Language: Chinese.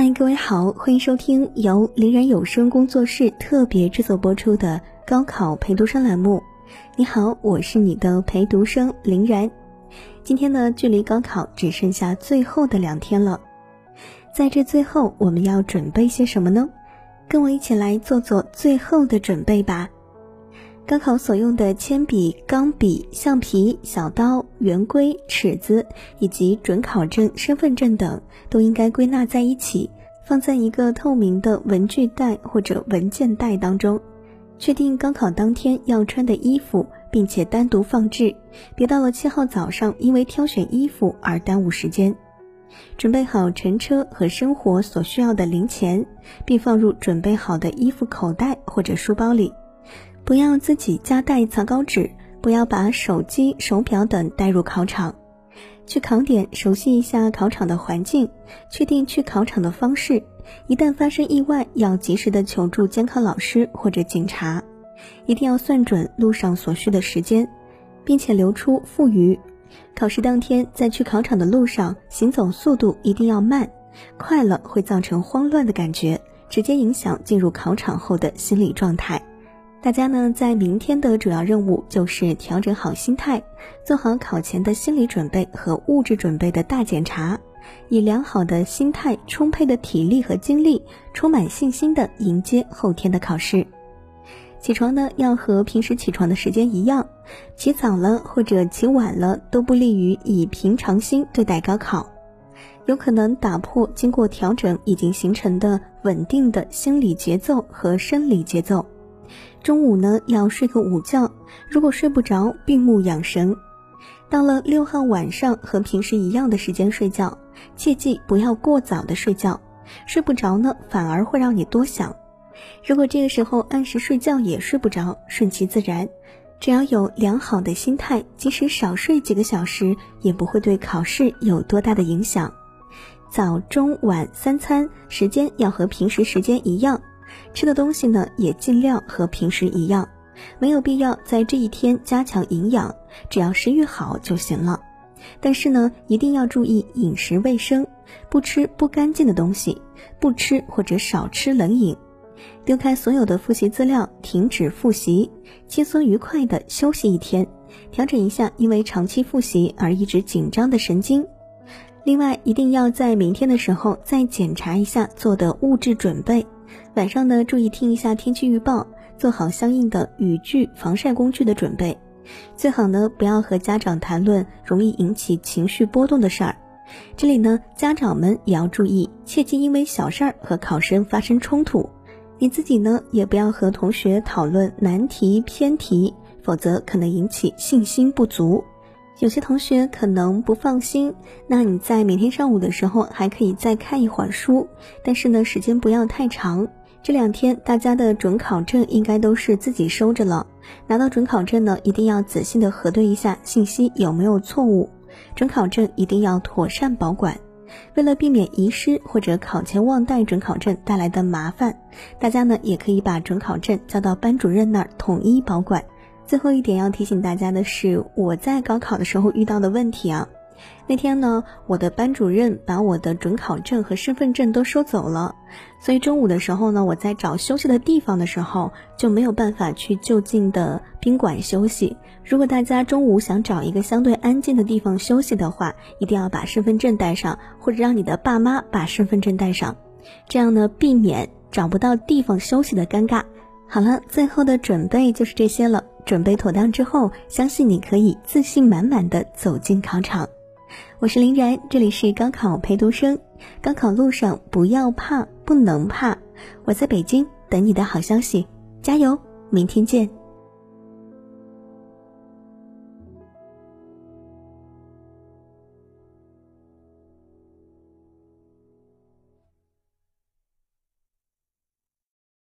嗨，各位好，欢迎收听由林然有声工作室特别制作播出的高考陪读生栏目。你好，我是你的陪读生林然。今天呢，距离高考只剩下最后的两天了，在这最后，我们要准备些什么呢？跟我一起来做做最后的准备吧。高考所用的铅笔、钢笔、橡皮、小刀、圆规、尺子以及准考证、身份证等，都应该归纳在一起，放在一个透明的文具袋或者文件袋当中。确定高考当天要穿的衣服，并且单独放置，别到了七号早上因为挑选衣服而耽误时间。准备好乘车和生活所需要的零钱，并放入准备好的衣服口袋或者书包里。不要自己夹带草稿纸，不要把手机、手表等带入考场。去考点熟悉一下考场的环境，确定去考场的方式。一旦发生意外，要及时的求助监考老师或者警察。一定要算准路上所需的时间，并且留出富余。考试当天在去考场的路上，行走速度一定要慢，快了会造成慌乱的感觉，直接影响进入考场后的心理状态。大家呢，在明天的主要任务就是调整好心态，做好考前的心理准备和物质准备的大检查，以良好的心态、充沛的体力和精力，充满信心的迎接后天的考试。起床呢，要和平时起床的时间一样，起早了或者起晚了都不利于以平常心对待高考，有可能打破经过调整已经形成的稳定的心理节奏和生理节奏。中午呢要睡个午觉，如果睡不着，闭目养神。到了六号晚上和平时一样的时间睡觉，切记不要过早的睡觉，睡不着呢反而会让你多想。如果这个时候按时睡觉也睡不着，顺其自然，只要有良好的心态，即使少睡几个小时，也不会对考试有多大的影响。早中晚三餐时间要和平时时间一样。吃的东西呢，也尽量和平时一样，没有必要在这一天加强营养，只要食欲好就行了。但是呢，一定要注意饮食卫生，不吃不干净的东西，不吃或者少吃冷饮，丢开所有的复习资料，停止复习，轻松愉快的休息一天，调整一下因为长期复习而一直紧张的神经。另外，一定要在明天的时候再检查一下做的物质准备。晚上呢，注意听一下天气预报，做好相应的雨具、防晒工具的准备。最好呢，不要和家长谈论容易引起情绪波动的事儿。这里呢，家长们也要注意，切忌因为小事儿和考生发生冲突。你自己呢，也不要和同学讨论难题、偏题，否则可能引起信心不足。有些同学可能不放心，那你在每天上午的时候还可以再看一会儿书，但是呢，时间不要太长。这两天大家的准考证应该都是自己收着了，拿到准考证呢，一定要仔细的核对一下信息有没有错误，准考证一定要妥善保管。为了避免遗失或者考前忘带准考证带来的麻烦，大家呢也可以把准考证交到班主任那儿统一保管。最后一点要提醒大家的是，我在高考的时候遇到的问题啊。那天呢，我的班主任把我的准考证和身份证都收走了，所以中午的时候呢，我在找休息的地方的时候就没有办法去就近的宾馆休息。如果大家中午想找一个相对安静的地方休息的话，一定要把身份证带上，或者让你的爸妈把身份证带上，这样呢，避免找不到地方休息的尴尬。好了，最后的准备就是这些了。准备妥当之后，相信你可以自信满满的走进考场。我是林然，这里是高考陪读生。高考路上不要怕，不能怕。我在北京等你的好消息，加油！明天见。